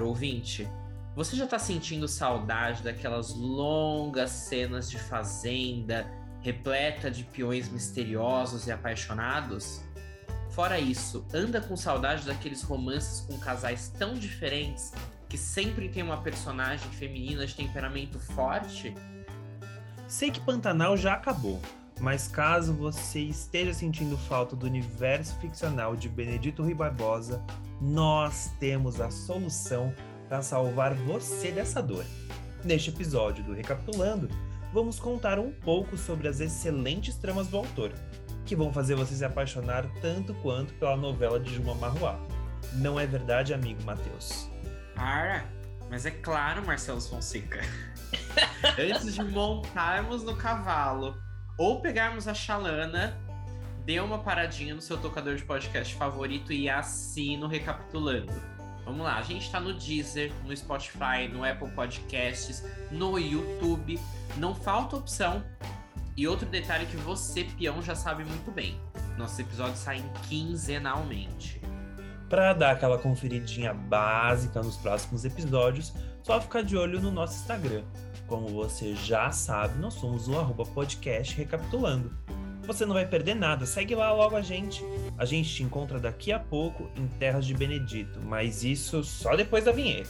caro ouvinte, você já está sentindo saudade daquelas longas cenas de fazenda, repleta de peões misteriosos e apaixonados? Fora isso, anda com saudade daqueles romances com casais tão diferentes que sempre tem uma personagem feminina de temperamento forte? Sei que Pantanal já acabou, mas caso você esteja sentindo falta do universo ficcional de Benedito Rui Barbosa, nós temos a solução para salvar você dessa dor. Neste episódio do Recapitulando, vamos contar um pouco sobre as excelentes tramas do autor, que vão fazer você se apaixonar tanto quanto pela novela de Juma Marruá. Não é verdade, amigo Matheus? Para! Mas é claro, Marcelo Fonseca. Antes de montarmos no cavalo ou pegarmos a chalana, dê uma paradinha no seu tocador de podcast favorito e assina o Recapitulando. Vamos lá, a gente está no Deezer, no Spotify, no Apple Podcasts, no YouTube. Não falta opção. E outro detalhe que você, peão, já sabe muito bem: nossos episódios saem quinzenalmente. Para dar aquela conferidinha básica nos próximos episódios, só ficar de olho no nosso Instagram. Como você já sabe, nós somos o arroba podcast recapitulando. Você não vai perder nada, segue lá logo a gente. A gente te encontra daqui a pouco em Terras de Benedito, mas isso só depois da vinheta.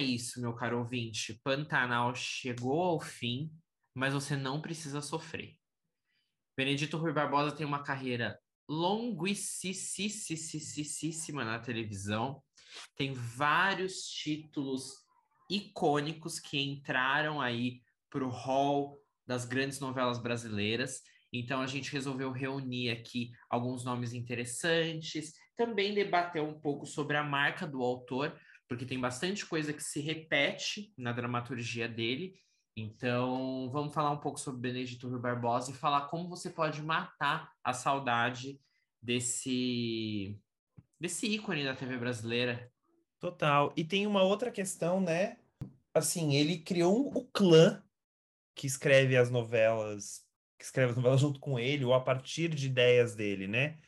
Isso, meu caro ouvinte. Pantanal chegou ao fim, mas você não precisa sofrer. Benedito Rui Barbosa tem uma carreira longuíssima na televisão. Tem vários títulos icônicos que entraram aí para o hall das grandes novelas brasileiras. Então a gente resolveu reunir aqui alguns nomes interessantes, também debater um pouco sobre a marca do autor, porque tem bastante coisa que se repete na dramaturgia dele. Então, vamos falar um pouco sobre Benedito Rui Barbosa e falar como você pode matar a saudade desse desse ícone da TV brasileira. Total. E tem uma outra questão, né? Assim, ele criou o clã que escreve as novelas, que escreve as novelas junto com ele, ou a partir de ideias dele, né?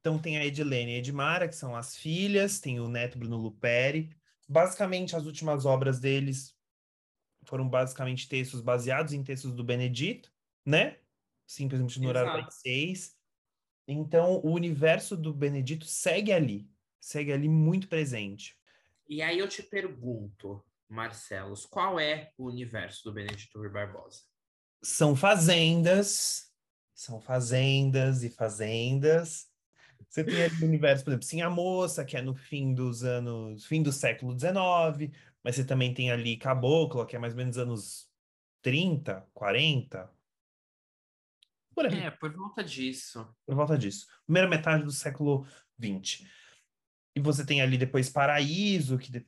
Então tem a Edilene e a Edmara, que são as filhas, tem o neto Bruno Luperi. Basicamente, as últimas obras deles foram basicamente textos baseados em textos do Benedito, né? Simplesmente no horário das seis. Então, o universo do Benedito segue ali, segue ali muito presente. E aí eu te pergunto, Marcelos, qual é o universo do Benedito Rui Barbosa? São fazendas, são fazendas e fazendas. Você tem ali o universo, por exemplo, Sim a Moça, que é no fim dos anos, fim do século XIX, mas você também tem ali Caboclo, que é mais ou menos anos 30, 40. Por. É, por volta disso. Por volta disso. Primeira metade do século XX. E você tem ali depois Paraíso, que, de...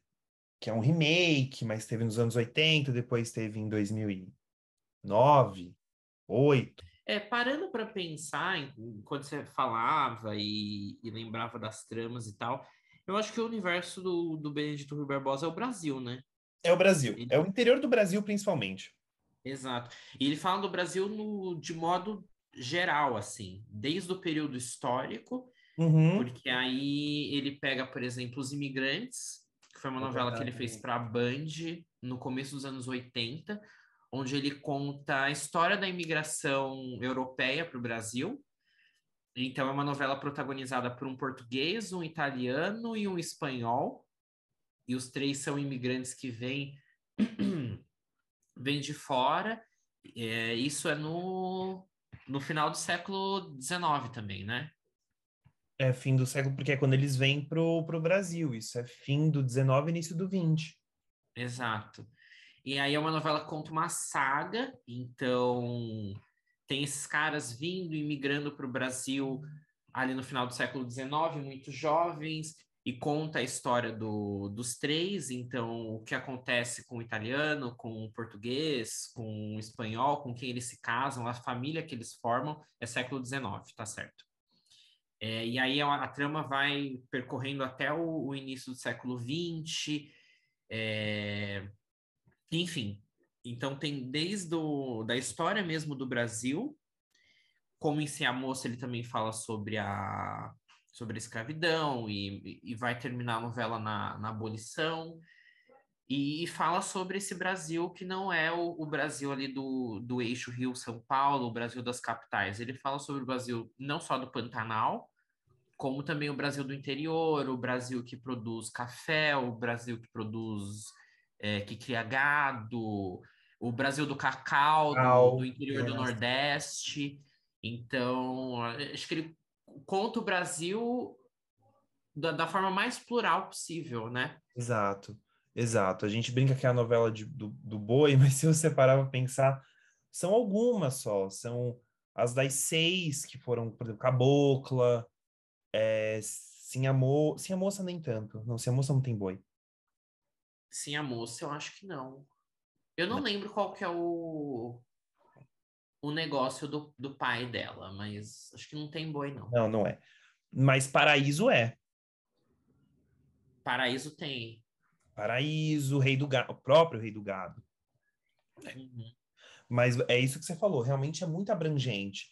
que é um remake, mas teve nos anos 80, depois teve em 2009, 2008. É, parando para pensar, quando você falava e, e, lembrava das tramas e tal, eu acho que o universo do, do Benedito Rui Barbosa é o Brasil, né? É o Brasil. Ele... É o interior do Brasil, principalmente. Exato. E ele fala do Brasil no, de modo geral, assim, desde o período histórico, uhum. porque aí ele pega, por exemplo, Os Imigrantes, que foi uma é novela que ele fez para a Band no começo dos anos 80, onde ele conta a história da imigração europeia para o Brasil. Então, é uma novela protagonizada por um português, um italiano e um espanhol. E os três são imigrantes que vêm, vêm de fora. É, isso é no, no final do século XIX também, né? É fim do século, porque é quando eles vêm para o Brasil. Isso é fim do XIX início do XX. Exato. E aí é uma novela que conta uma saga, então tem esses caras vindo e migrando para o Brasil ali no final do século XIX, muito jovens, e conta a história do, dos três, então o que acontece com o italiano, com o português, com o espanhol, com quem eles se casam, a família que eles formam é século XIX, tá certo? É, e aí a, a, trama vai percorrendo até o, o início do século XX. É, enfim, então tem desde o, da história mesmo do Brasil, como em Si a Moça ele também fala sobre a, sobre a escravidão e, e vai terminar a novela na, na abolição e, fala sobre esse Brasil que não é o, o, Brasil ali do, do eixo Rio-São Paulo, o Brasil das capitais. Ele fala sobre o Brasil não só do Pantanal, como também o Brasil do interior, o Brasil que produz café, o Brasil que produz, é, que cria gado, o Brasil do cacau, do, do interior é. do Nordeste. Então, acho que ele conta o Brasil da, da forma mais plural possível, né? Exato. Exato. A gente brinca que é a novela de, do, do boi, mas se você parar para pensar, são algumas só. São as das seis que foram, por exemplo, Cabocla, é, Sim, a Mo... Sim a Moça nem tanto. Não, Sim a Moça não tem boi. Sim a Moça eu acho que não. Eu não, não. lembro qual que é o, o negócio do, do pai dela, mas acho que não tem boi, não. Não, não é. Mas Paraíso é. Paraíso tem. Paraíso, Rei do Gado, o próprio Rei do Gado. Uhum. Mas é isso que você falou, realmente é muito abrangente.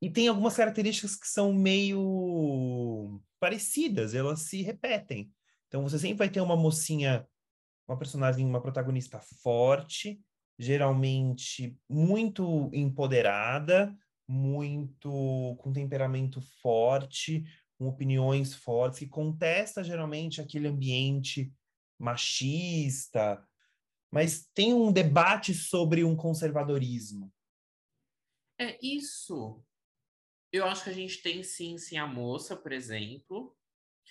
E tem algumas características que são meio parecidas, elas se repetem. Então você sempre vai ter uma mocinha, uma personagem, uma protagonista forte, geralmente muito empoderada, muito com temperamento forte, com opiniões fortes, que contesta geralmente aquele ambiente machista, mas tem um debate sobre um conservadorismo. É isso. Eu acho que a gente tem sim, sim, a moça, por exemplo.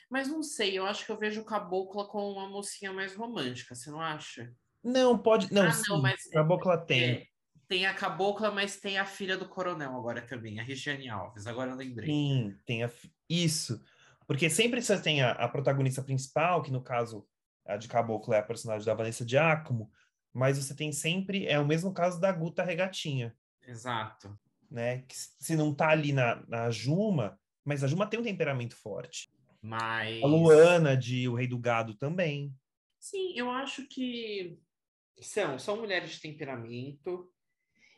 Mas não sei, eu acho que eu vejo Cabocla com uma mocinha mais romântica, você não acha? Não, pode. Não, ah, sim, não mas. Cabocla tem. É, tem a Cabocla, mas tem a filha do coronel agora também, a Regiane Alves. Agora eu lembrei. Sim, tem a. Isso. Porque sempre você tem a, a protagonista principal, que no caso a de Caboclo é a personagem da Vanessa Giacomo, mas você tem sempre, é o mesmo caso da Guta Regatinha. Exato. Né? Que se não tá ali na, na Juma, mas a Juma tem um temperamento forte. Mas... A Luana de O Rei do Gado também. Sim, eu acho que são, são mulheres de temperamento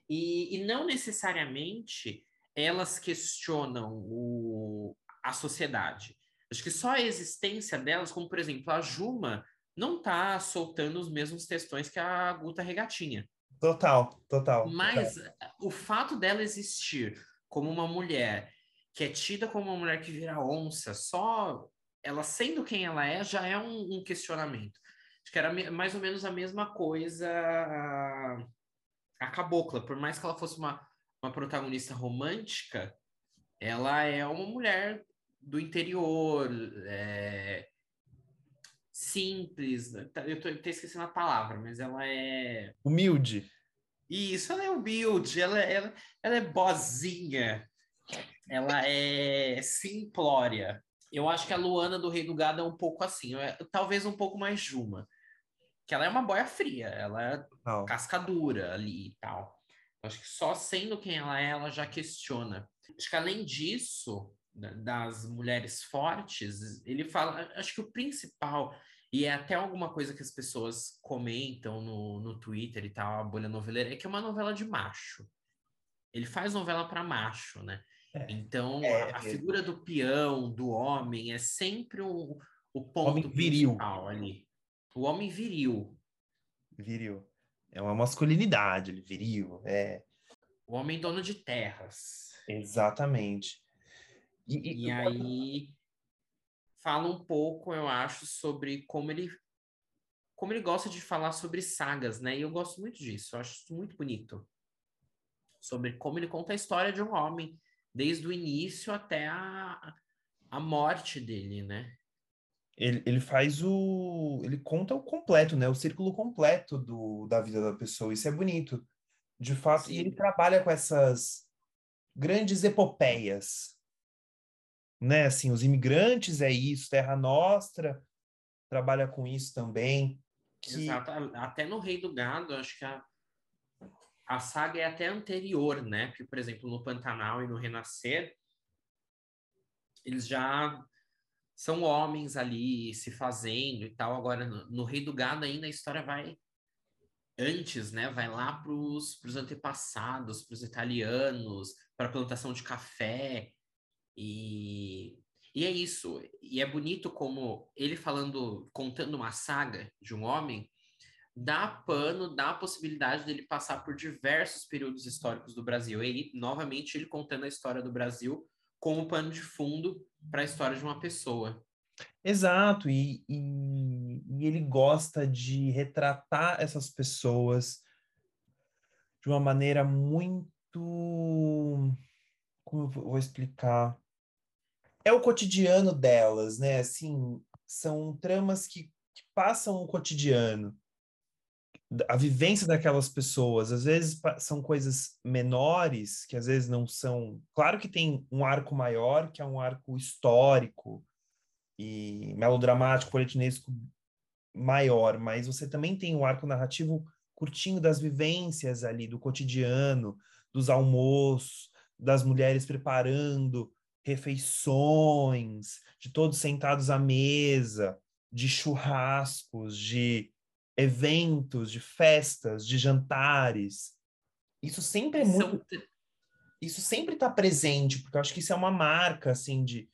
e, e não necessariamente elas questionam o, a sociedade. Acho que só a existência delas, como por exemplo a Juma, não está soltando os mesmos textões que a Guta Regatinha. Total, total. Mas total. o fato dela existir como uma mulher que é tida como uma mulher que vira onça, só ela sendo quem ela é, já é um, um questionamento. Acho que era mais ou menos a mesma coisa a, a Cabocla, por mais que ela fosse uma, uma protagonista romântica, ela é uma mulher do interior, é, simples. Né? Tá, eu tô, eu tô esquecendo a palavra, mas ela é. Humilde. Isso, ela é humilde, ela, ela, ela é boazinha, ela é simplória. Eu acho que a Luana do Rei do Gado é um pouco assim, é, talvez um pouco mais Juma. Que ela é uma boia fria, ela é oh. cascadura ali e tal. Eu acho que só sendo quem ela é, ela já questiona. Acho que além disso, das mulheres fortes, ele fala, acho que o principal, e é até alguma coisa que as pessoas comentam no, no Twitter e tal, a bolha noveleira, é que é uma novela de macho. Ele faz novela para macho, né? É, então, é, a, a figura do peão, do homem, é sempre o, o ponto homem viril. ali. O homem viril. Viril. É uma masculinidade, viril. É. O homem dono de terras. Exatamente. E, e, e aí fala um pouco, eu acho, sobre como ele como ele gosta de falar sobre sagas, né? E eu gosto muito disso, eu acho isso muito bonito. Sobre como ele conta a história de um homem, desde o início até a, a morte dele, né? Ele, ele faz o. Ele conta o completo, né? O círculo completo do, da vida da pessoa. Isso é bonito. De fato, Sim. e ele trabalha com essas grandes epopeias, né? Assim, os imigrantes é isso, Terra Nostra trabalha com isso também. Que... Exato. Até no Rei do Gado, acho que a, a saga é até anterior, né? Porque, por exemplo, no Pantanal e no Renascer, eles já são homens ali se fazendo e tal. Agora, no, no Rei do Gado ainda a história vai antes, né? Vai lá para os antepassados, para os italianos, para a plantação de café. E, e é isso. E é bonito como ele falando, contando uma saga de um homem, dá pano, dá a possibilidade dele passar por diversos períodos históricos do Brasil. E novamente ele contando a história do Brasil como pano de fundo para a história de uma pessoa. Exato, e, e, e, ele gosta de retratar essas pessoas de uma maneira muito. Como eu vou explicar? É o cotidiano delas, né? Assim, são tramas que, que passam o cotidiano a vivência daquelas pessoas. Às vezes são coisas menores, que às vezes não são. Claro que tem um arco maior, que é um arco histórico e melodramático, politinesco maior, mas você também tem um arco narrativo curtinho das vivências ali, do cotidiano, dos almoços, das mulheres preparando refeições, de todos sentados à mesa, de churrascos, de eventos, de festas, de jantares. Isso sempre é muito. Isso sempre está presente, porque eu acho que isso é uma marca, assim, de,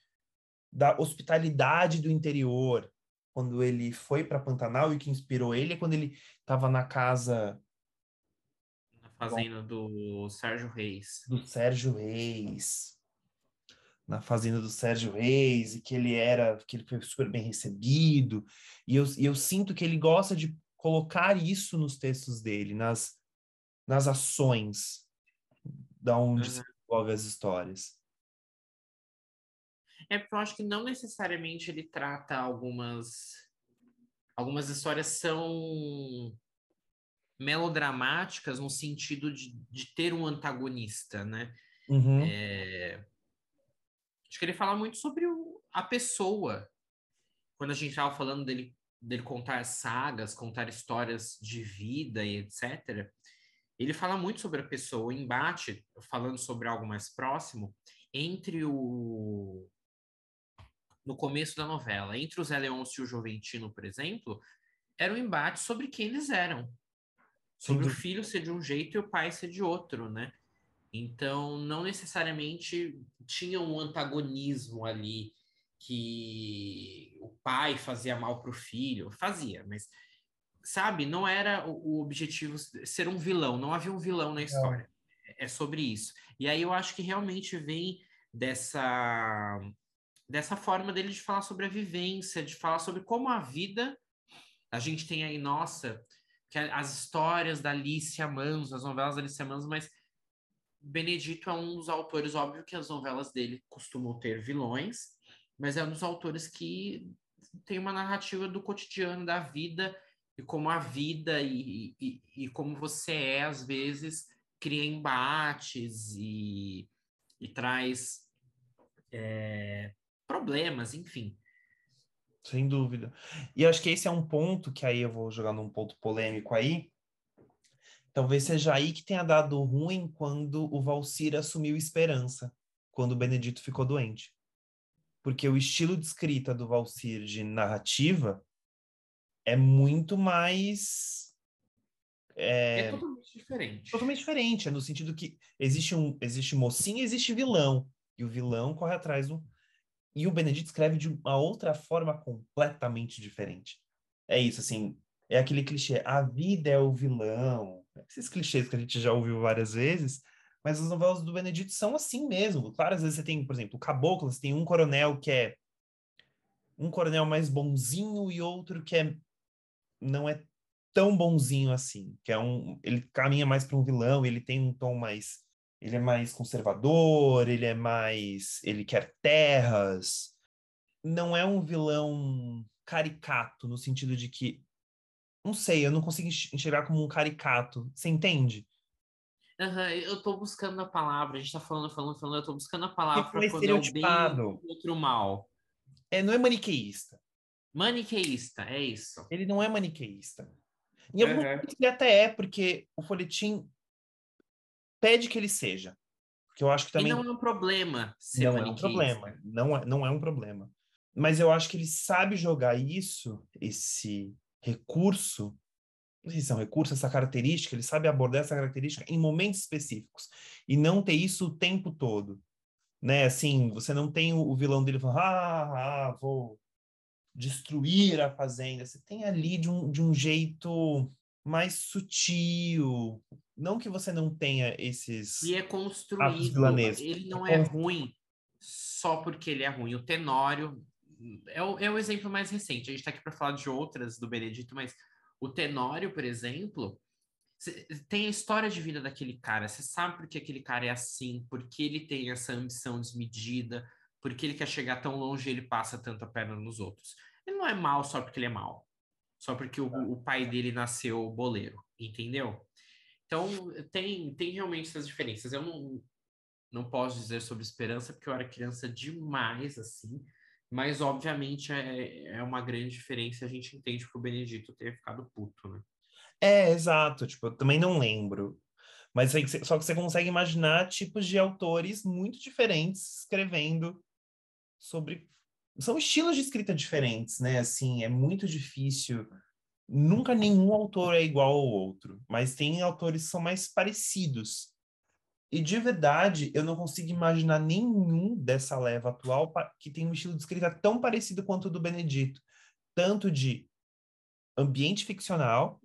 da hospitalidade do interior. Quando ele foi para Pantanal e o que inspirou ele é quando ele estava na casa. Na fazenda do Sérgio Reis. Do Sérgio Reis. Na fazenda do Sérgio Reis, e que ele era, que ele foi super bem recebido. E eu, e eu sinto que ele gosta de colocar isso nos textos dele, nas, nas ações da onde uhum. se desenvolve as histórias. É porque eu acho que não necessariamente ele trata algumas algumas histórias são melodramáticas no sentido de, de ter um antagonista, né? Uhum. É... Acho que ele fala muito sobre o, a pessoa. Quando a gente estava falando dele dele contar sagas, contar histórias de vida e etc., ele fala muito sobre a pessoa, o embate, falando sobre algo mais próximo, entre o. No começo da novela, entre o Zé Leôncio e o Joventino, por exemplo, era um embate sobre quem eles eram. Sobre Sim. o filho ser de um jeito e o pai ser de outro, né? Então, não necessariamente tinha um antagonismo ali que o pai fazia mal para o filho, fazia, mas sabe, não era o, o, objetivo ser um vilão, não havia um vilão na história. É. é sobre isso. E aí eu acho que realmente vem dessa dessa forma dele de falar sobre a vivência, de falar sobre como a vida a gente tem aí, nossa, que as histórias da Alicia Manso, as novelas da Alicia Manso, mas Benedito é um dos autores, óbvio que as novelas dele costumam ter vilões, mas é um dos autores que tem uma narrativa do cotidiano da vida e como a vida e, e, e como você é, às vezes, cria embates e, e traz é, problemas, enfim. Sem dúvida. E acho que esse é um ponto que aí eu vou jogar num ponto polêmico aí. Talvez seja aí que tenha dado ruim quando o Valcir assumiu Esperança, quando o Benedito ficou doente porque o estilo de escrita do Valsir de narrativa é muito mais é, é, totalmente diferente. Totalmente diferente, é no sentido que existe um existe mocinho e existe vilão. E o vilão corre atrás do. E o Benedito escreve de uma outra forma completamente diferente. É isso, assim, é aquele clichê, a vida é o vilão. Esses clichês que a gente já ouviu várias vezes, mas as novelas do Benedito são assim mesmo. Claro, às vezes você tem, por exemplo, o Caboclo, você tem um coronel que é um coronel mais bonzinho e outro que é não é tão bonzinho assim, que é um ele caminha mais para um vilão, ele tem um tom mais ele é mais conservador, ele é mais ele quer terras. Não é um vilão caricato no sentido de que não sei, eu não consigo enxergar como um caricato. Você entende? Uhum, eu tô buscando a palavra, a gente tá falando, falando, falando, eu tô buscando a palavra para é o bem e outro mal. É, não é maniqueísta. Maniqueísta, é isso. Ele não é maniqueísta. Em alguns uhum. momentos ele até é, porque o folhetim pede que ele seja. Porque eu acho que também. E não é um problema ser não é um problema. Não é, não é um problema. Mas eu acho que ele sabe jogar isso, esse recurso, se é um recurso, essa característica, ele sabe abordar essa característica em momentos específicos. E não ter isso o tempo todo. Né? Assim, você não tem o vilão dele falando, ah, ah vou destruir a fazenda. Você tem ali de um, de um jeito mais sutil. Não que você não tenha esses. E é construído. Ele não é, é ruim só porque ele é ruim. O Tenório é o, é o exemplo mais recente. A gente está aqui para falar de outras do Benedito, mas o Tenório, por exemplo, tem a história de vida daquele cara. Você sabe por que aquele cara é assim, por que ele tem essa ambição desmedida, por que ele quer chegar tão longe e ele passa tanta perna nos outros. Ele não é mal só porque ele é mal só porque o, o pai dele nasceu boleiro, entendeu? Então, tem, tem realmente essas diferenças. Eu não, não posso dizer sobre esperança, porque eu era criança demais, assim, mas obviamente é, é uma grande diferença. A gente entende que o Benedito tenha ficado puto, né? É, exato. Tipo, eu também não lembro. Mas só que você consegue imaginar tipos de autores muito diferentes escrevendo sobre são estilos de escrita diferentes, né? Assim, é muito difícil. Nunca nenhum autor é igual ao outro, mas tem autores que são mais parecidos. E de verdade, eu não consigo imaginar nenhum dessa leva atual que tem um estilo de escrita tão parecido quanto o do Benedito, tanto de ambiente ficcional,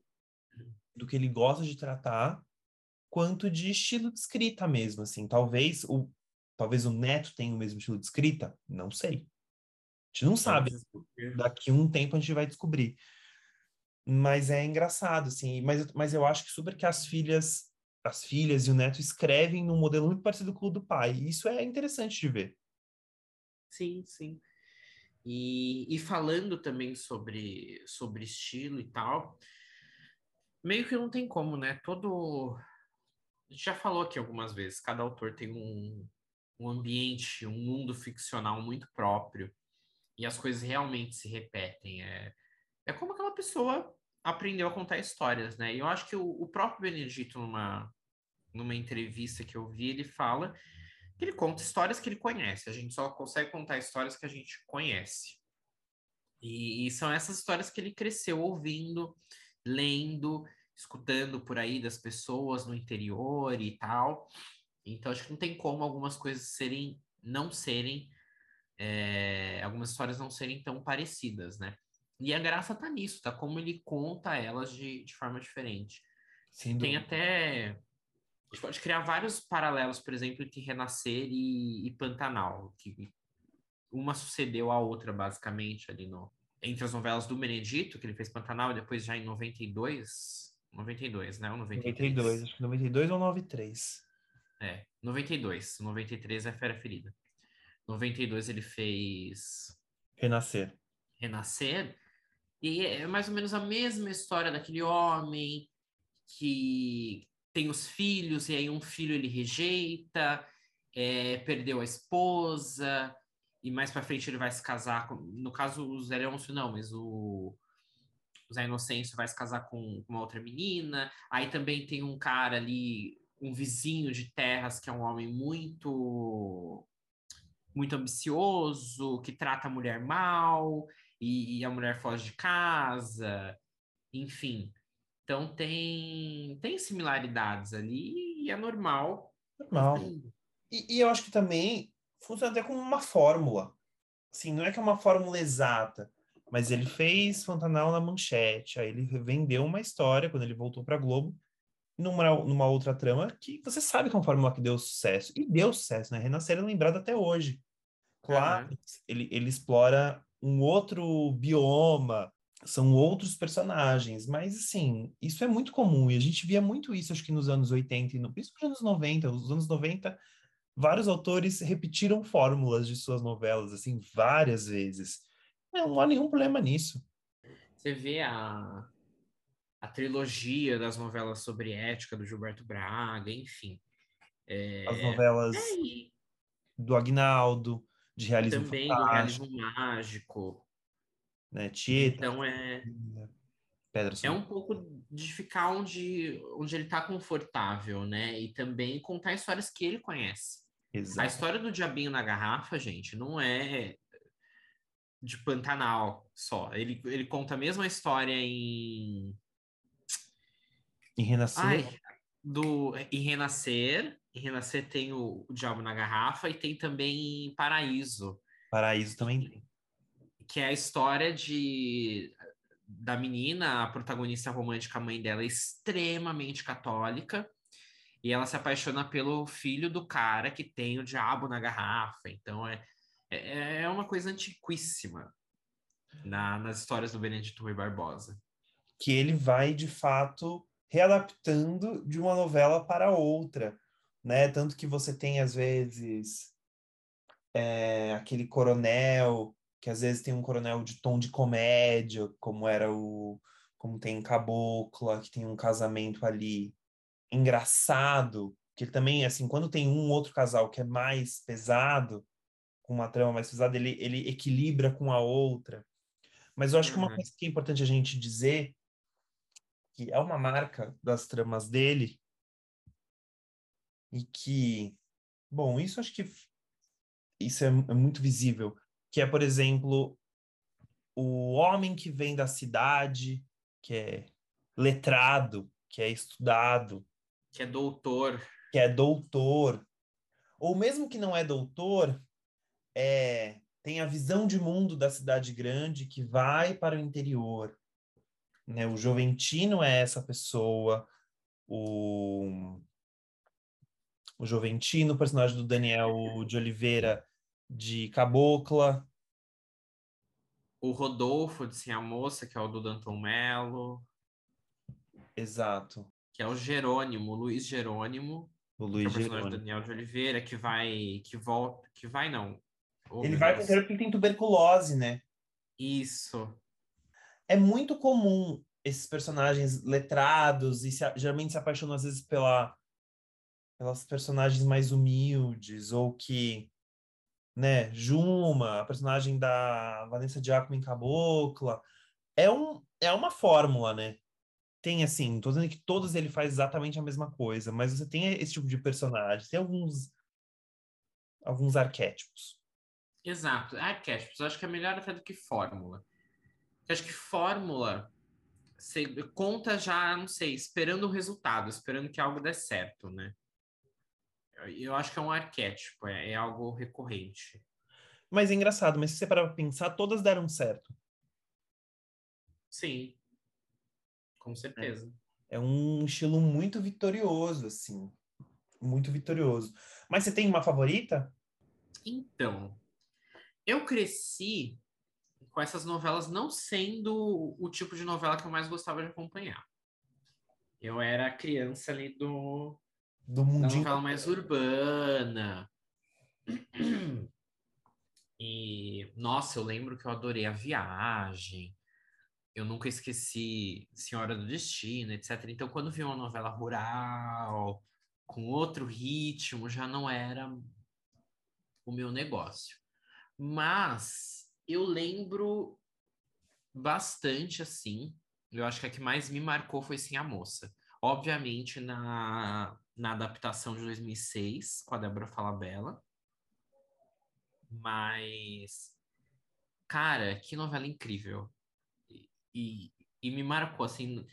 do que ele gosta de tratar, quanto de estilo de escrita mesmo, assim. Talvez o talvez o Neto tenha o mesmo estilo de escrita, não sei gente não sabe. Daqui um tempo a gente vai descobrir. Mas é engraçado, assim. Mas, mas eu acho que super que as filhas, as filhas e o neto escrevem num modelo muito parecido com o do pai. E isso é interessante de ver. Sim, sim. E, e falando também sobre, sobre estilo e tal, meio que não tem como, né? Todo. A gente já falou aqui algumas vezes, cada autor tem um, um ambiente, um mundo ficcional muito próprio e as coisas realmente se repetem. É, é como aquela pessoa aprendeu a contar histórias, né? E eu acho que o, o próprio Benedito, numa, numa entrevista que eu vi, ele fala que ele conta histórias que ele conhece. A gente só consegue contar histórias que a gente conhece. E, e são essas histórias que ele cresceu ouvindo, lendo, escutando por aí das pessoas no interior e tal. Então acho que não tem como algumas coisas serem não serem é, algumas histórias não serem tão parecidas, né? E a graça tá nisso, tá? Como ele conta elas de, de forma diferente. Sim, Tem até. A gente pode criar vários paralelos, por exemplo, entre Renascer e, e Pantanal, que uma sucedeu à outra, basicamente, ali no. Entre as novelas do Benedito, que ele fez Pantanal, e depois já em 92. 92, né? Ou 93. 92, acho que 92 ou 93. É, 92. 93 é Fera Ferida. 92 ele fez Renascer. Renascer. E é mais ou menos a mesma história daquele homem que tem os filhos e aí um filho ele rejeita, é, perdeu a esposa e mais para frente ele vai se casar com, no caso o Zé Leôncio não, mas o, o Zé Inocêncio vai se casar com uma outra menina. Aí também tem um cara ali, um vizinho de terras que é um homem muito muito ambicioso, que trata a mulher mal e, e a mulher foge de casa, enfim. Então tem, tem similaridades ali e é normal. Normal. E, e, eu acho que também funciona até como uma fórmula. Assim, não é que é uma fórmula exata, mas ele fez Fantanal na manchete, aí ele vendeu uma história quando ele voltou para Globo numa, numa outra trama que você sabe que é uma fórmula que deu sucesso. E deu sucesso, né? Renascer é lembrado até hoje. Claro, uhum. ele, ele explora um outro bioma, são outros personagens, mas assim, isso é muito comum e a gente via muito isso, acho que nos anos 80 e no, principalmente nos anos 90. Os anos 90, vários autores repetiram fórmulas de suas novelas, assim, várias vezes. Não há nenhum problema nisso. Você vê a, a trilogia das novelas sobre ética do Gilberto Braga, enfim. É... As novelas é, do Agnaldo, de realismo Também fantástico. realismo mágico. Né? Tieta. Então é... Pedra é um pouco de ficar onde, onde ele está confortável, né? E também contar histórias que ele conhece. A Exato. história do Diabinho na Garrafa, gente, não é de Pantanal só. Ele, ele conta a mesma história em. Em Renascer, Ai, do, em Renascer. Em Renascer tem o, o Diabo na Garrafa e tem também Paraíso, Paraíso também tem. que é a história de da menina, a protagonista romântica, a mãe dela é extremamente católica. E ela se apaixona pelo filho do cara que tem o diabo na garrafa. Então é, é, é uma coisa antiquíssima na, nas histórias do Benedito Rui Barbosa. Que ele vai, de fato, readaptando de uma novela para outra, né? Tanto que você tem, às vezes, é, aquele coronel, que às vezes tem um coronel de tom de comédia, como era o... Como tem em Cabocla, que tem um casamento ali engraçado, que também, assim, quando tem um outro casal que é mais pesado, com uma trama mais pesada, ele, ele equilibra com a outra. Mas eu acho que uma Uhum. coisa que é importante a gente dizer, que é uma marca das tramas dele, e que, bom, isso acho que isso é, é muito visível, que é, por exemplo, o homem que vem da cidade, que é letrado, que é estudado, Que é doutor. que é doutor, ou mesmo que não é doutor, é, tem a visão de mundo da cidade grande que vai para o interior. Né? O Joventino é essa pessoa, o, o Joventino, o personagem do Daniel de Oliveira de Cabocla, O Rodolfo de Sim a Moça, que é o do Danton Mello. exato, Que é o Jerônimo, o Luiz Jerônimo. o Que é Luiz o personagem do Jerônimo. Daniel de Oliveira, que vai. Que volta. Que vai, não. Oh, Ele vai porque ele tem tuberculose, né? Isso. é muito comum esses personagens letrados e se- geralmente se apaixonam às vezes pela pelas personagens mais humildes ou que né Juma a personagem da Vanessa Giacomo em Cabocla é um é uma fórmula né tem assim tô dizendo que todos ele faz exatamente a mesma coisa mas você tem esse tipo de personagem tem alguns alguns arquétipos Exato. Arquétipos. Eu acho que é melhor até do que fórmula. Eu acho que fórmula você conta já, não sei, esperando o resultado, esperando que algo dê certo, né? Eu, acho que é um arquétipo, é, é algo recorrente. mas é engraçado mas se você parar pra pensar todas deram certo Sim. Com certeza. É um estilo muito vitorioso, assim. Muito vitorioso. Mas você tem uma favorita? Então, eu cresci com essas novelas não sendo o tipo de novela que eu mais gostava de acompanhar. Eu era criança ali do, Do mundinho. novela mais urbana. E, nossa, eu lembro que eu adorei A Viagem. Eu nunca esqueci Senhora do Destino, etc. Então, quando vi uma novela rural, com outro ritmo, já não era o meu negócio. Mas eu lembro bastante assim. Eu acho que a que mais me marcou foi Sim a Moça. Obviamente, na, na adaptação de 2006, com a Débora Falabella. Mas, cara, que novela incrível. E, e, e me marcou, assim.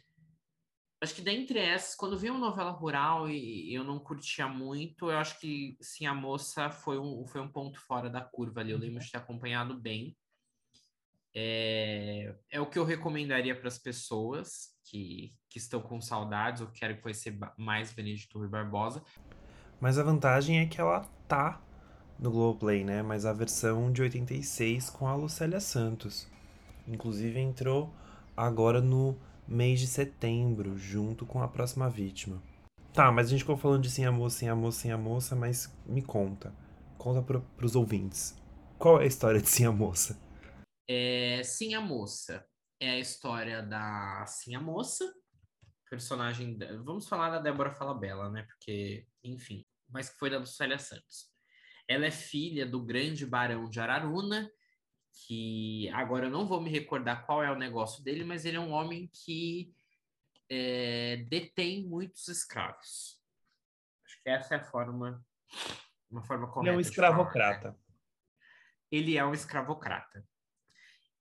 Acho que dentre essas, quando vi uma novela rural e eu não curtia muito, eu acho que Sim a Moça foi um, foi um ponto fora da curva ali. Eu lembro de ter acompanhado bem. É, é o que eu recomendaria para as pessoas que, que estão com saudades ou que querem conhecer mais Benedito Rui Barbosa. Mas a vantagem é que ela tá no Globoplay, né? Mas a versão de 86 com a Lucélia Santos. Inclusive entrou agora no mês de setembro, junto com a próxima vítima. Tá, mas a gente ficou falando de Sim a Moça, Sim a Moça, Sim a Moça, mas me conta. Conta pro, pros ouvintes. Qual é a história de Sim a Moça? É, Sim a Moça é a história da Sim a Moça, personagem. da- Vamos falar da Débora Falabella, né? Porque, enfim, mas que foi da Lucélia Santos. Ela é filha do grande barão de Araruna, que agora eu não vou me recordar qual é o negócio dele, mas ele é um homem que é, detém muitos escravos. Acho que essa é a forma uma forma correta. Ele é um escravocrata. Falar, né? Ele é um escravocrata.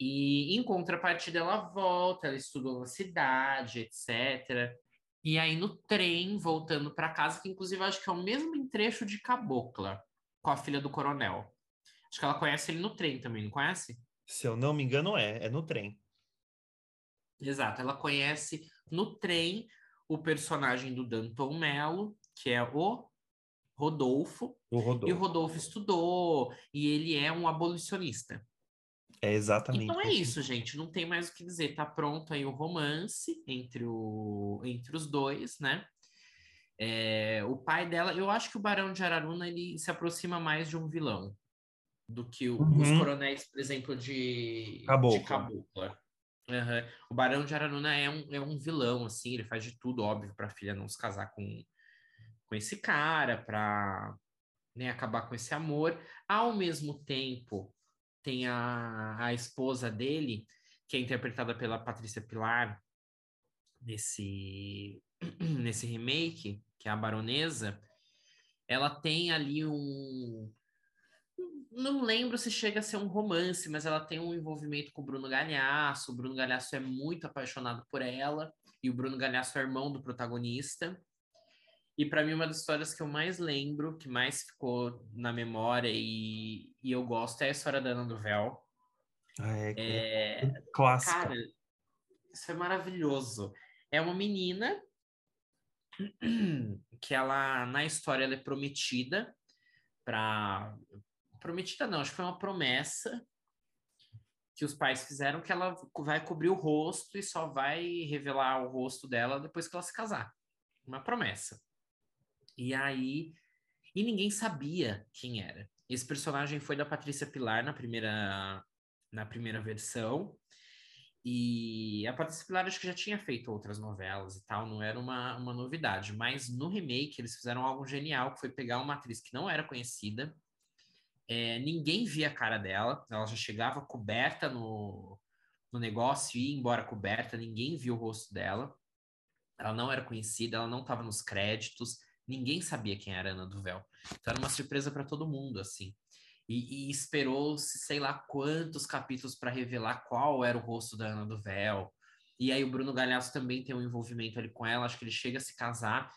E em contrapartida, ela volta, ela estudou na cidade, etc. E aí no trem, voltando para casa, que inclusive acho que é o mesmo trecho de Cabocla, com a filha do coronel. Acho que ela conhece ele no trem também, não conhece? Se eu não me engano, é. É no trem. Exato. Ela conhece no trem o personagem do Danton Mello, que é o Rodolfo. O Rodolfo. E o Rodolfo estudou, e ele é um abolicionista. É exatamente. Então é isso, gente. Não tem mais o que dizer. Tá pronto aí o romance entre, o, entre os dois, né? É, o pai dela, eu acho que o Barão de Araruna ele se aproxima mais de um vilão do que o, uhum. os coronéis, por exemplo, de Cabocla. De Cabocla. Uhum. O Barão de Araruna é um, é um vilão, assim, ele faz de tudo, óbvio, para a filha não se casar com, com esse cara, para né, acabar com esse amor. Ao mesmo tempo, tem a, a esposa dele, que é interpretada pela Patrícia Pilar nesse, nesse remake, que é a baronesa, ela tem ali um. Não lembro se chega a ser um romance, mas ela tem um envolvimento com o Bruno Galhaço. O Bruno Galhaço é muito apaixonado por ela, e o Bruno Galhaço é irmão do protagonista. E para mim, uma das histórias que eu mais lembro, que mais ficou na memória e, e eu gosto é a história da Ana do Véu. Ah, é, é, é clássica. Cara, isso é maravilhoso. É uma menina que ela, na história, ela é prometida para. Prometida não, acho que foi uma promessa que os pais fizeram que ela vai cobrir o rosto e só vai revelar o rosto dela depois que ela se casar. Uma promessa. E aí. E ninguém sabia quem era. Esse personagem foi da Patrícia Pilar na primeira, na primeira versão. E a Patrícia Pilar acho que já tinha feito outras novelas e tal, não era uma, uma novidade. Mas no remake eles fizeram algo genial, que foi pegar uma atriz que não era conhecida, é, ninguém via a cara dela, ela já chegava coberta no, no negócio e ia embora coberta, ninguém viu o rosto dela. Ela não era conhecida, ela não estava nos créditos, Ninguém sabia quem era Ana do Véu. Então era uma surpresa para todo mundo, assim. E, e esperou-se sei lá quantos capítulos para revelar qual era o rosto da Ana do Véu. E aí o Bruno Galhaço também tem um envolvimento ali com ela, acho que ele chega a se casar.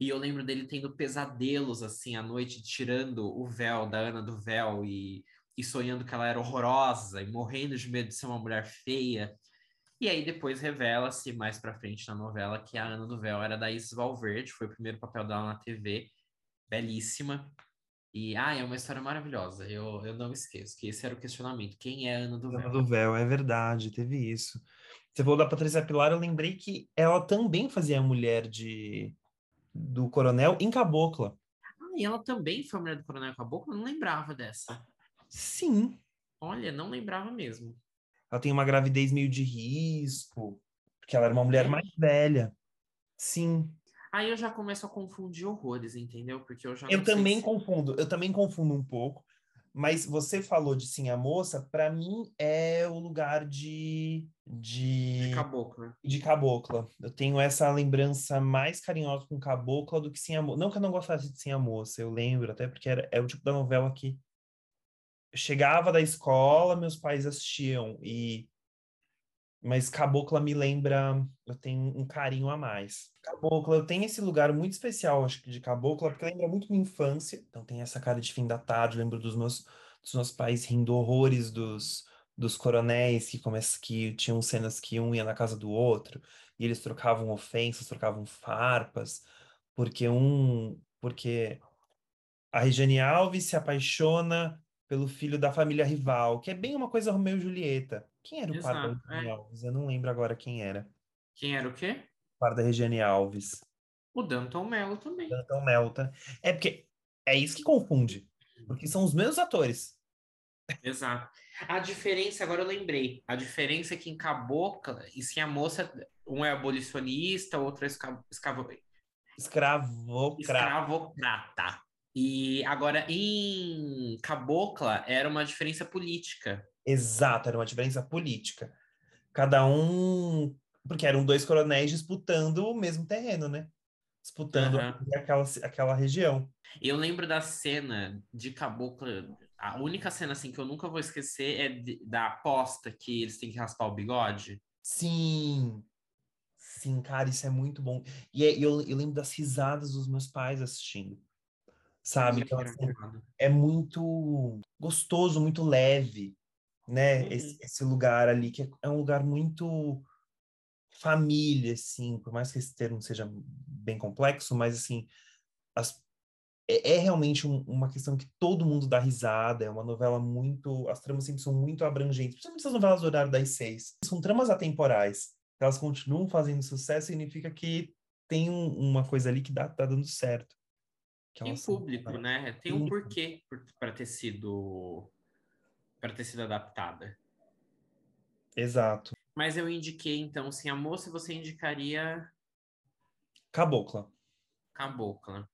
E eu lembro dele tendo pesadelos, assim, à noite, tirando o véu da Ana do Véu e, e sonhando que ela era horrorosa e morrendo de medo de ser uma mulher feia. E aí depois revela-se mais para frente na novela que a Ana do Véu era da Isis Valverde, foi o primeiro papel dela na TV, belíssima. E ah, é uma história maravilhosa. Eu, eu não esqueço que esse era o questionamento. Quem é Ana do Véu? Ana do Véu, é verdade, teve isso. Você falou da Patrícia Pilar, eu lembrei que ela também fazia a mulher de do Coronel em Cabocla. Ah, e ela também foi a mulher do Coronel em Cabocla? Eu não lembrava dessa. Sim. Olha, não lembrava mesmo ela tem uma gravidez meio de risco, porque ela era uma mulher é. mais velha. Sim. Aí eu já começo a confundir horrores, entendeu? Porque eu já Eu também se... confundo, eu também confundo um pouco. Mas você falou de Sim a Moça, para mim é o lugar de, de. De cabocla. De cabocla. Eu tenho essa lembrança mais carinhosa com cabocla do que Sim a Moça. Não que eu não gostasse de Sim a Moça, eu lembro, até porque era, é o tipo da novela que chegava da escola, meus pais assistiam e mas Cabocla me lembra, eu tenho um carinho a mais. Cabocla, eu tenho esse lugar muito especial, acho que de Cabocla, porque lembra muito minha infância. Então tem essa cara de fim da tarde, lembro dos meus dos meus pais rindo horrores dos dos coronéis que começa que tinham cenas que um ia na casa do outro e eles trocavam ofensas, trocavam farpas, porque um porque a Regiane Alves se apaixona pelo filho da família rival, que é bem uma coisa Romeu e Julieta. Quem era o Exato, par da Regiane é. Alves? Eu não lembro agora quem era. Quem era o quê? O par da Regiane Alves. O Danton Mello também. Danton Mello. Tá? É porque é isso que confunde. Porque são os mesmos atores. Exato. A diferença, agora eu lembrei, a diferença é que em Cabocla, e se a moça, um é abolicionista, o outro é escravo, escravo, escravocrata. Escravocrata. E agora, em Cabocla, era uma diferença política. Exato, era uma diferença política. Cada um. Porque eram dois coronéis disputando o mesmo terreno, né? disputando Aham. aquela, aquela região. Eu lembro da cena de Cabocla. A única cena assim que eu nunca vou esquecer é de- da aposta que eles têm que raspar o bigode. Sim, sim, cara, isso é muito bom. E é- eu, eu lembro das risadas dos meus pais assistindo, sabe? Então, assim, é muito gostoso, muito leve, né? Uhum. Esse, esse lugar ali, que é, é um lugar muito família, assim, por mais que esse termo seja bem complexo, mas assim, as- é, é realmente um- uma questão que todo mundo dá risada, é uma novela muito, as tramas sempre são muito abrangentes, principalmente essas novelas do horário das seis. São tramas atemporais, elas continuam fazendo sucesso, significa que tem um- uma coisa ali que dá, tá dando certo. Que Tem são- público, né? Tem um Sim. porquê para ter sido para ter sido adaptada. Exato. Mas eu indiquei então, sim, a moça você indicaria Cabocla. Cabocla.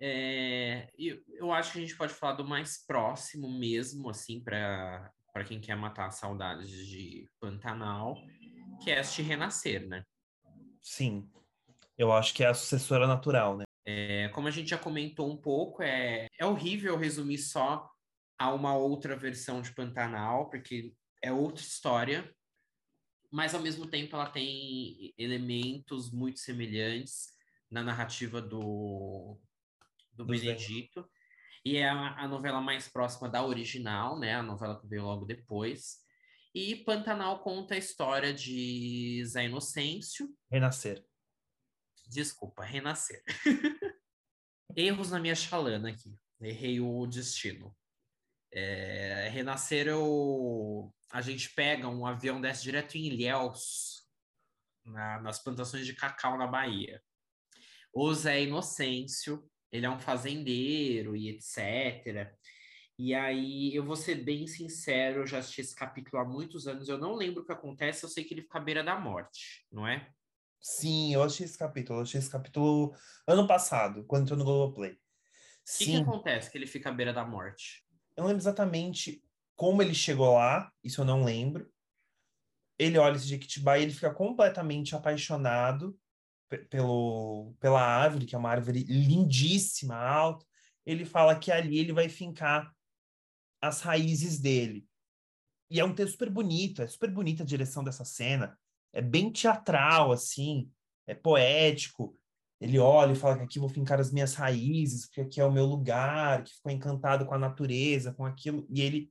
É, e eu acho que a gente pode falar do mais próximo mesmo, assim, para para quem quer matar as saudades de Pantanal, que é este Renascer, né? Sim. Eu acho que é a sucessora natural, né? É, como a gente já comentou um pouco, é, é horrível resumir só a uma outra versão de Pantanal, porque é outra história, mas ao mesmo tempo ela tem elementos muito semelhantes na narrativa do, do. Benedito. E é a, a novela mais próxima da original, né? A novela que veio logo depois. E Pantanal conta a história de Zé Inocêncio, Renascer. Desculpa, renascer. Erros na minha chalana aqui. Errei o destino. É, renascer, eu... a gente pega um avião, desce direto em Ilhéus, na- nas plantações de cacau na Bahia. O Zé Inocêncio, ele é um fazendeiro e etc. E aí, eu vou ser bem sincero, eu já assisti esse capítulo há muitos anos, eu não lembro o que acontece, eu sei que ele fica à beira da morte, não é? Sim, eu achei esse capítulo. Eu achei esse capítulo ano passado, quando entrou no Globoplay. O que, que acontece que ele fica à beira da morte? eu não lembro exatamente como ele chegou lá, isso eu não lembro. Ele olha esse Jequitibá e ele fica completamente apaixonado pe- pelo, pela árvore, que é uma árvore lindíssima, alta. Ele fala que ali ele vai fincar as raízes dele. E é um texto super bonito, é super bonita a direção dessa cena. É bem teatral, assim, é poético. Ele olha e fala que aqui vou fincar as minhas raízes, porque aqui é o meu lugar, que ficou encantado com a natureza, com aquilo. E ele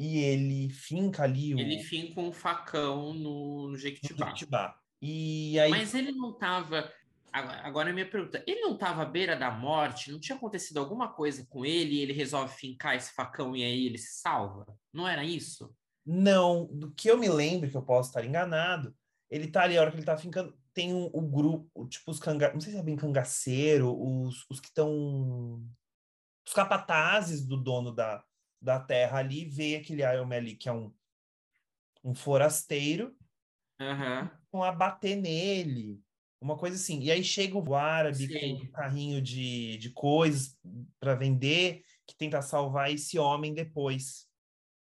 e ele finca ali o Ele finca um facão no, no Jequitibá. Jequitibá. E aí Mas ele não estava. Agora a minha pergunta: ele não estava à beira da morte? Não tinha acontecido alguma coisa com ele e ele resolve fincar esse facão e aí ele se salva? Não era isso? Não, do que eu me lembro, que eu posso estar enganado, ele tá ali, a hora que ele tá fincando, tem um, o grupo, tipo, os canga... não sei se é bem cangaceiro, os, os que estão. Os capatazes do dono da, da terra ali, vê aquele Ayome ali, que é um, um forasteiro, Aham. vão abater nele, uma coisa assim. E aí chega o árabe com Sim. um carrinho de, de coisas para vender, que tenta salvar esse homem depois.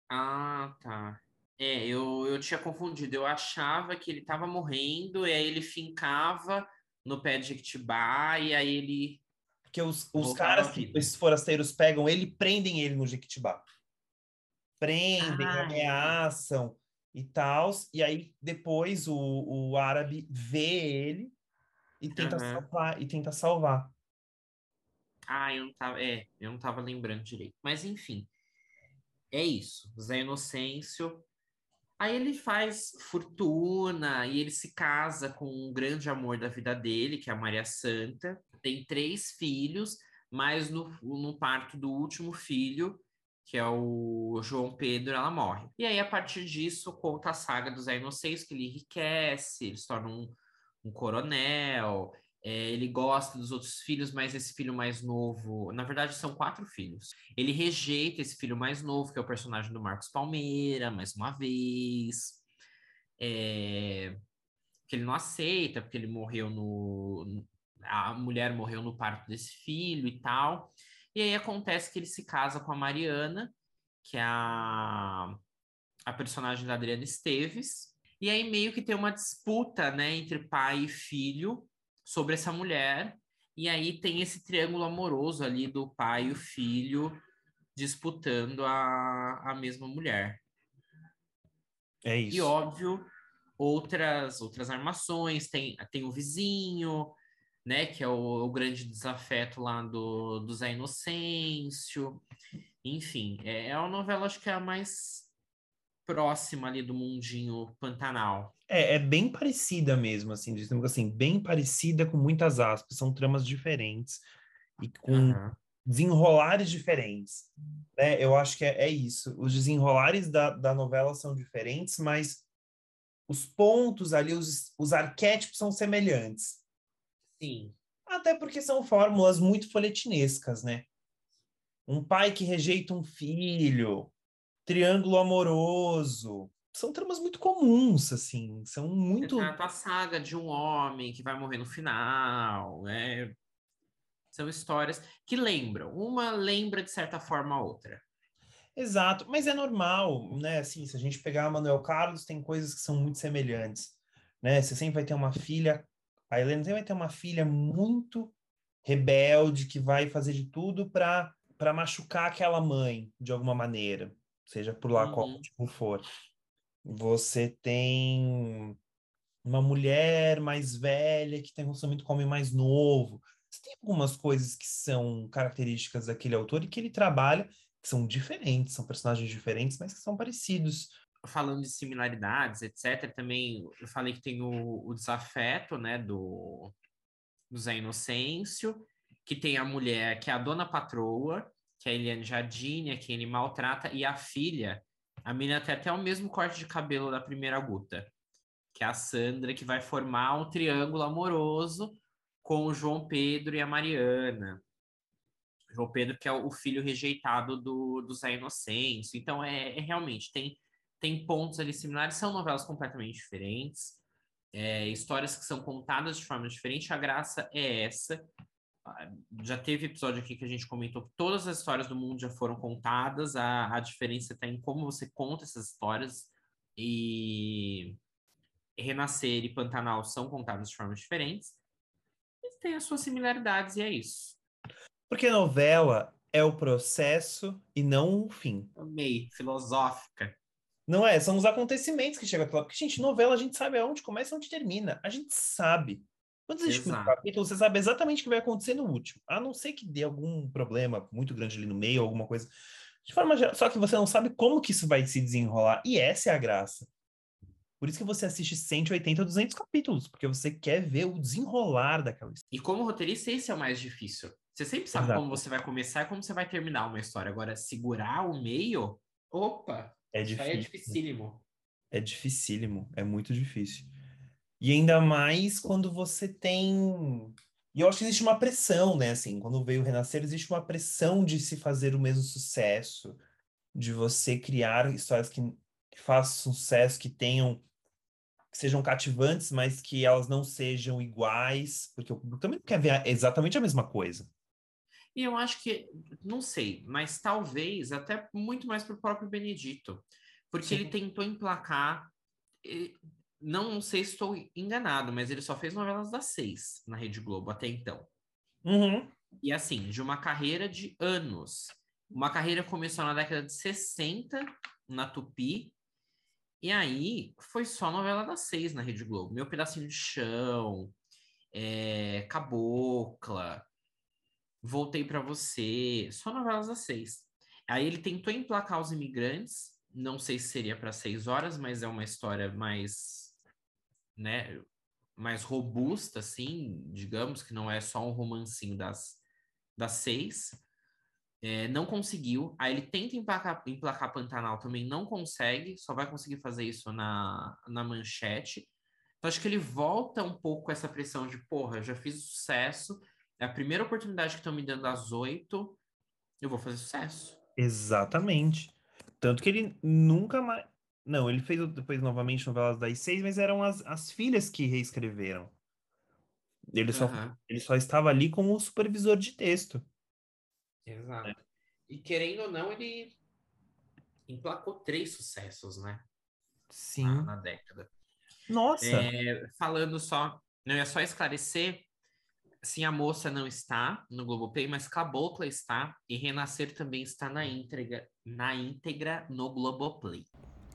Ah, tá. É, eu, eu tinha confundido. Eu achava que ele estava morrendo e aí ele fincava no pé de Jequitibá e aí ele. Porque os, os caras que esses forasteiros pegam ele, prendem ele no Jequitibá. Prendem, Ah, é. ameaçam e tal. E aí depois o, o árabe vê ele e tenta Aham. salvar. E tenta salvar. Ah, eu não tava. É, eu não tava lembrando direito. Mas enfim. É isso. Zé Inocêncio. Aí ele faz fortuna e ele se casa com um grande amor da vida dele, que é a Maria Santa. Tem três filhos, mas no, no parto do último filho, que é o João Pedro, ela morre. E aí, a partir disso, conta a saga do Zé Inocêncio, que ele enriquece, ele se torna um, um coronel, é, ele gosta dos outros filhos, mas esse filho mais novo, na verdade são quatro filhos. Ele rejeita esse filho mais novo, que é o personagem do Marcos Palmeira, mais uma vez. É, que ele não aceita, porque ele morreu no. A mulher morreu no parto desse filho e tal. E aí acontece que ele se casa com a Mariana, que é a, a personagem da Adriana Esteves. E aí meio que tem uma disputa, né, entre pai e filho sobre essa mulher. E aí tem esse triângulo amoroso ali do pai e o filho disputando a, a mesma mulher. É isso. E óbvio, outras outras armações, tem, tem o vizinho, né, que é o, o grande desafeto lá do, do Zé Inocêncio. Enfim, é, é uma novela, acho que é a mais próxima ali do mundinho Pantanal. É, é bem parecida mesmo, assim, dizendo assim, bem parecida com muitas aspas, são tramas diferentes e com Aham. desenrolares diferentes. Né? Eu acho que é, é isso. Os desenrolares da, da novela são diferentes, mas os pontos ali, os, os arquétipos são semelhantes. Sim. Até porque são fórmulas muito folhetinescas, né? Um pai que rejeita um filho, triângulo amoroso. São tramas muito comuns, assim. São muito. Exato, a saga de um homem que vai morrer no final, né? São histórias que lembram. Uma lembra de certa forma a outra. Exato, mas é normal, né? Assim, se a gente pegar Manuel Carlos, tem coisas que são muito semelhantes, né? Você sempre vai ter uma filha, a Helena sempre vai ter uma filha muito rebelde que vai fazer de tudo para para machucar aquela mãe de alguma maneira, seja por lá qual Uhum. motivo for. Você tem uma mulher mais velha que tem relacionamento com um homem mais novo. Você tem algumas coisas que são características daquele autor e que ele trabalha que são diferentes, são personagens diferentes, mas que são parecidos. Falando de similaridades, etc., também eu falei que tem o, o desafeto, né, do, do Zé Inocêncio, que tem a mulher que é a dona patroa, que é a Eliane Jardine, a quem ele maltrata, e a filha, a menina tem até o mesmo corte de cabelo da primeira Guta, que é a Sandra, que vai formar um triângulo amoroso com o João Pedro e a Mariana. João Pedro, que é o filho rejeitado do, do Zé Inocêncio. Então, é, é realmente, tem, tem pontos ali similares, são novelas completamente diferentes, é, histórias que são contadas de forma diferente. A graça é essa. Já teve episódio aqui que a gente comentou que todas as histórias do mundo já foram contadas, a, a diferença está em como você conta essas histórias. E Renascer e Pantanal são contadas de formas diferentes. Mas tem as suas similaridades, e é isso. Porque novela é o processo e não o fim. Amei, filosófica. Não é? São os acontecimentos que chegam àquela. Porque, gente, novela a gente sabe aonde começa e onde termina. A gente sabe. Quando você escuta um Exato. capítulo, você sabe exatamente o que vai acontecer no último. A não ser que dê algum problema muito grande ali no meio, alguma coisa. De forma geral. Só que você não sabe como que isso vai se desenrolar. E essa é a graça. Por isso que você assiste 180, 200 capítulos. Porque você quer ver o desenrolar daquela história. E como roteirista, esse é o mais difícil. Você sempre sabe Exato. como você vai começar e como você vai terminar uma história. Agora, segurar o meio, opa, É isso aí é difícil. dificílimo. É dificílimo, é muito difícil. E ainda mais quando você tem. E eu acho que existe uma pressão, né? Assim, quando veio o Renascer, existe uma pressão de se fazer o mesmo sucesso, de você criar histórias que, façam sucesso, que tenham. que sejam cativantes, mas que elas não sejam iguais, porque o público também não quer ver exatamente a mesma coisa. E eu acho que, não sei, mas talvez até muito mais pro próprio Benedito. Porque Sim. ele tentou emplacar. Não sei se estou enganado, mas ele só fez novelas das seis na Rede Globo até então. Uhum. E assim, de uma carreira de anos. Uma carreira começou na década de 60, na Tupi. E aí foi só novela das seis na Rede Globo. Meu Pedacinho de Chão, é, Cabocla, Voltei pra Você. Só novelas das seis. Aí ele tentou emplacar os imigrantes. Não sei se seria para seis horas, mas é uma história mais, né, mais robusta, assim, digamos, que não é só um romancinho das, das seis. É, não conseguiu. Aí ele tenta emplacar, emplacar Pantanal, também não consegue, só vai conseguir fazer isso na, na manchete. Então acho que ele volta um pouco com essa pressão de, porra, eu já fiz sucesso, é a primeira oportunidade que estão me dando às oito, eu vou fazer sucesso. Exatamente. Tanto que ele nunca mais. Não, ele fez depois novamente novelas das seis, mas eram as, as filhas que reescreveram. Ele só, Aham, ele só estava ali como supervisor de texto. exato. E querendo ou não, ele emplacou três sucessos, né? Sim. Na, na década. Nossa! É, falando só, não é só esclarecer, Sim, a moça não está no Globoplay, mas Cabocla está e Renascer também está na íntegra, na íntegra no Globoplay.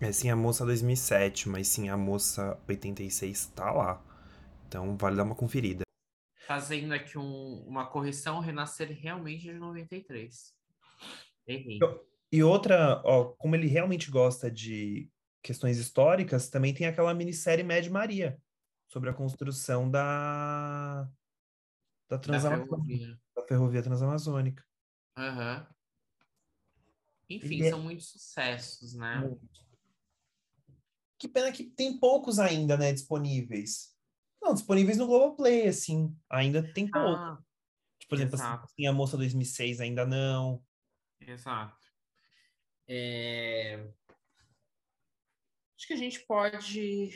É sim a moça 2007, mas sim a moça 86 tá lá. Então vale dar uma conferida. Fazendo aqui um, uma correção, Renascer realmente é de 93. Errei. E outra, ó, como ele realmente gosta de questões históricas, também tem aquela minissérie Mad Maria, sobre a construção da da, Transamazônica, da, ferrovia. da ferrovia Transamazônica. Uhum. Enfim, Ele é são é... muitos sucessos, né? Muito. Que pena que tem poucos ainda, né, disponíveis. Não, disponíveis no Globoplay, assim, ainda tem pouco. Ah, tipo, por exemplo, assim, a Moça 2006 ainda não. Exato. É... Acho que a gente pode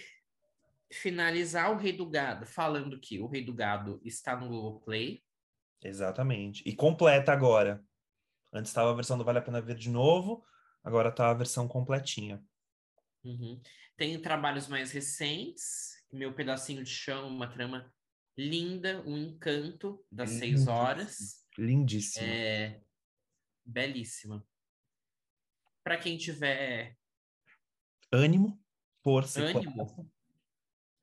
finalizar o Rei do Gado falando que o Rei do Gado está no Globoplay. Exatamente. E completa agora. Antes estava a versão do Vale a Pena Ver de novo, agora está a versão completinha. Uhum. Tem trabalhos mais recentes, Meu Pedacinho de Chão, uma trama linda, um encanto das seis horas. Lindíssima. É belíssima. Para quem tiver ânimo, força, ânimo,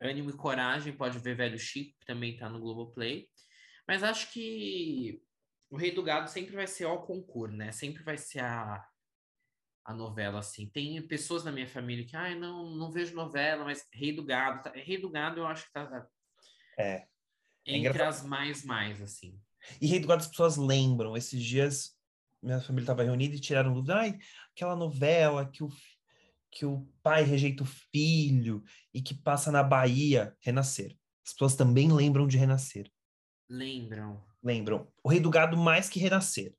ânimo e coragem, pode ver Velho Chico, que também está no Globoplay. Mas acho que o Rei do Gado sempre vai ser ao concurso, né? Sempre vai ser a, a novela, assim. Tem pessoas na minha família que, ai, ah, não, não vejo novela, mas Rei do Gado. Tá... Rei do Gado eu acho que tá. É. é entre as mais, mais, assim. E Rei do Gado as pessoas lembram. Esses dias, minha família estava reunida e tiraram dúvida. Ai, aquela novela que o que o pai rejeita o filho e que passa na Bahia, Renascer. As pessoas também lembram de Renascer. Lembram. Lembram. O Rei do Gado mais que Renascer.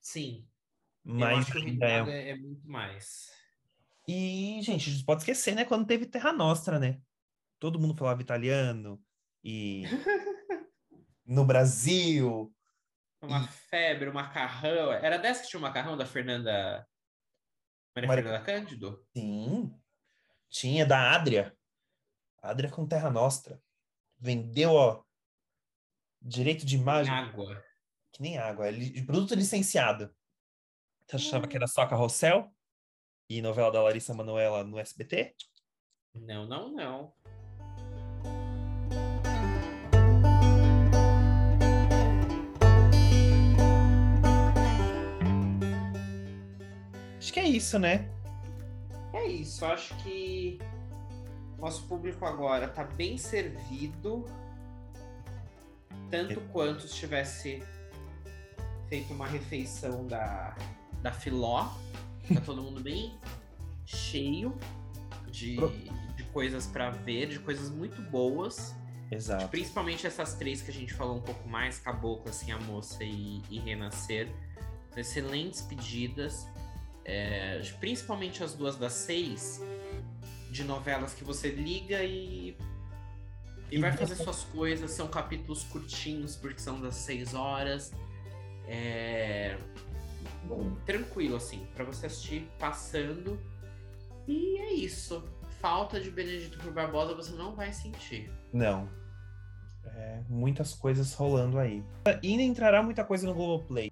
Sim. Mas ainda é... é muito mais. E, gente, a gente pode esquecer, né? Quando teve Terra Nostra, né? Todo mundo falava italiano e no Brasil. Uma e... febre, o macarrão. Era dessa que tinha o macarrão da Fernanda Maria, Maria Fernanda Cândido? Sim. Tinha, da Adria. Adria com Terra Nostra. Vendeu, ó, direito de imagem. água. Que nem água. É produto licenciado. Você achava que era só carrossel? E novela da Larissa Manoela no SBT? Não, não, não. que é isso, né? É isso. Acho que nosso público agora tá bem servido, tanto é. quanto se tivesse feito uma refeição da, da Filó. Tá todo mundo bem cheio de, de coisas para ver, de coisas muito boas. Exato. Principalmente essas três que a gente falou um pouco mais, Cabocla, assim, a Moça e, e Renascer. Excelentes pedidas é, principalmente as duas das seis, de novelas que você liga e, e vai fazer suas coisas. São capítulos curtinhos, porque são das seis horas. É, tranquilo, assim, para você assistir passando. E é isso. Falta de Benedito por Barbosa você não vai sentir. Não. É, muitas coisas rolando aí. E ainda entrará muita coisa no Globoplay.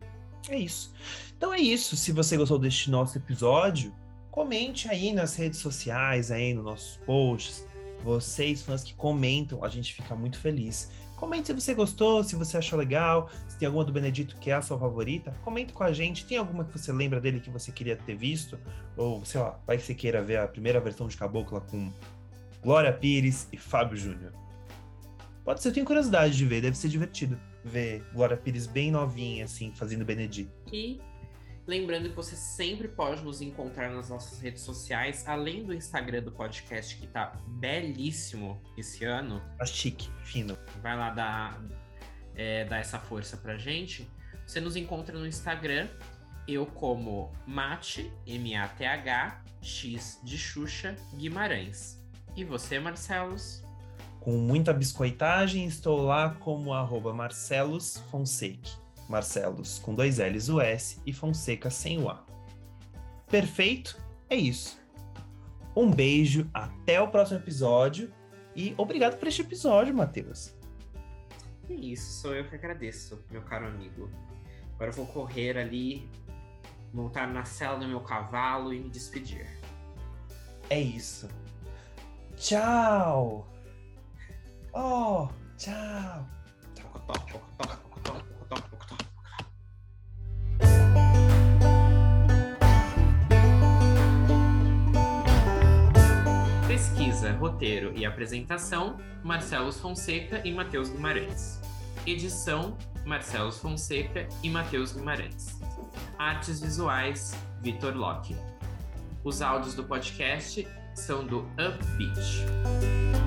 É isso. Então é isso. Se você gostou deste nosso episódio, comente aí nas redes sociais, aí nos nossos posts. Vocês, fãs que comentam, a gente fica muito feliz. Comente se você gostou, se você achou legal, se tem alguma do Benedito que é a sua favorita. Comente com a gente. Tem alguma que você lembra dele que você queria ter visto? Ou, sei lá, vai que você queira ver a primeira versão de Cabocla com Glória Pires e Fábio Júnior. Pode ser, eu tenho curiosidade de ver, deve ser divertido ver Glória Pires bem novinha, assim, fazendo Benedito. E lembrando que você sempre pode nos encontrar nas nossas redes sociais, além do Instagram do podcast, que tá belíssimo esse ano. Tá chique, fino. Vai lá dar, é, dar essa força pra gente. Você nos encontra no Instagram, eu como Mate, M-A-T-H, X de Xuxa, Guimarães. E você, Marcelos? com muita biscoitagem, estou lá como arroba Marcelos Fonseca. Marcelos com dois L's o S e Fonseca sem o A. Perfeito? É isso. Um beijo, até o próximo episódio e obrigado por este episódio, Matheus. É isso, sou eu que agradeço, meu caro amigo. Agora eu vou correr ali, montar na cela do meu cavalo e me despedir. É isso. Tchau! Oh, tchau! Pesquisa, roteiro e apresentação: Marcelo Fonseca e Matheus Guimarães. Edição: Marcelo Fonseca e Matheus Guimarães. Artes visuais: Vitor Locke. Os áudios do podcast são do Upbeat.